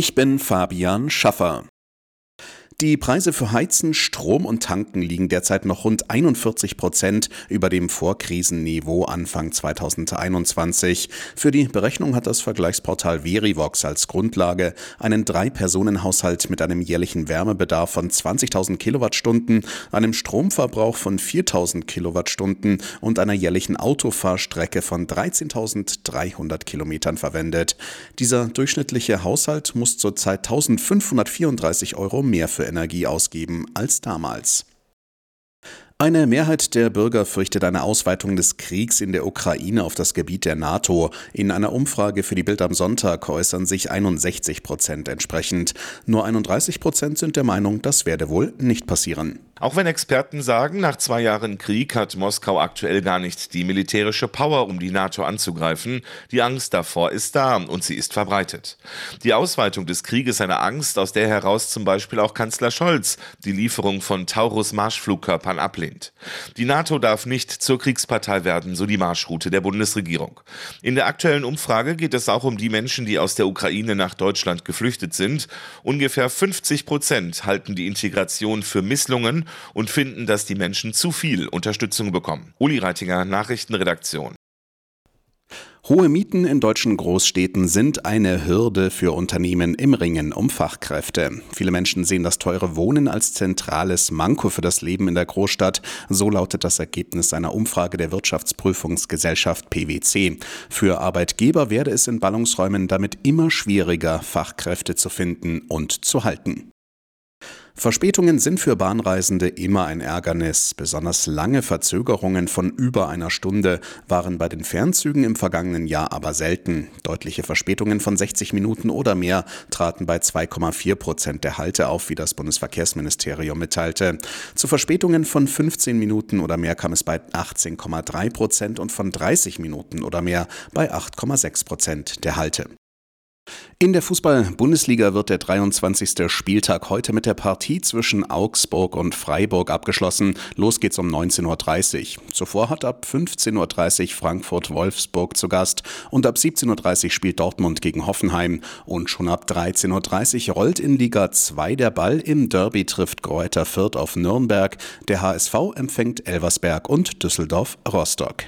Ich bin Fabian Schaffer. Die Preise für Heizen, Strom und Tanken liegen derzeit noch rund 41 Prozent über dem Vorkrisenniveau Anfang 2021. Für die Berechnung hat das Vergleichsportal Verivox als Grundlage einen Drei-Personen-Haushalt mit einem jährlichen Wärmebedarf von 20.000 Kilowattstunden, einem Stromverbrauch von 4.000 Kilowattstunden und einer jährlichen Autofahrstrecke von 13.300 Kilometern verwendet. Dieser durchschnittliche Haushalt muss zurzeit 1.534 Euro mehr für Energie ausgeben als damals. Eine Mehrheit der Bürger fürchtet eine Ausweitung des Kriegs in der Ukraine auf das Gebiet der NATO. In einer Umfrage für die Bild am Sonntag äußern sich 61 Prozent entsprechend. Nur 31 Prozent sind der Meinung, das werde wohl nicht passieren. Auch wenn Experten sagen, nach zwei Jahren Krieg hat Moskau aktuell gar nicht die militärische Power, um die NATO anzugreifen, die Angst davor ist da und sie ist verbreitet. Die Ausweitung des Krieges eine Angst, aus der heraus zum Beispiel auch Kanzler Scholz die Lieferung von Taurus-Marschflugkörpern ablehnt. Die NATO darf nicht zur Kriegspartei werden, so die Marschroute der Bundesregierung. In der aktuellen Umfrage geht es auch um die Menschen, die aus der Ukraine nach Deutschland geflüchtet sind. Ungefähr 50 Prozent halten die Integration für Misslungen und finden, dass die Menschen zu viel Unterstützung bekommen. Uli Reitinger, Nachrichtenredaktion. Hohe Mieten in deutschen Großstädten sind eine Hürde für Unternehmen im Ringen um Fachkräfte. Viele Menschen sehen das teure Wohnen als zentrales Manko für das Leben in der Großstadt. So lautet das Ergebnis einer Umfrage der Wirtschaftsprüfungsgesellschaft PwC. Für Arbeitgeber werde es in Ballungsräumen damit immer schwieriger, Fachkräfte zu finden und zu halten. Verspätungen sind für Bahnreisende immer ein Ärgernis. Besonders lange Verzögerungen von über einer Stunde waren bei den Fernzügen im vergangenen Jahr aber selten. Deutliche Verspätungen von 60 Minuten oder mehr traten bei 2,4 Prozent der Halte auf, wie das Bundesverkehrsministerium mitteilte. Zu Verspätungen von 15 Minuten oder mehr kam es bei 18,3 Prozent und von 30 Minuten oder mehr bei 8,6 Prozent der Halte. In der Fußball-Bundesliga wird der 23. Spieltag heute mit der Partie zwischen Augsburg und Freiburg abgeschlossen. Los geht's um 19.30 Uhr. Zuvor hat ab 15.30 Uhr Frankfurt-Wolfsburg zu Gast und ab 17.30 Uhr spielt Dortmund gegen Hoffenheim. Und schon ab 13.30 Uhr rollt in Liga 2 der Ball. Im Derby trifft Greuther Fürth auf Nürnberg. Der HSV empfängt Elversberg und Düsseldorf Rostock.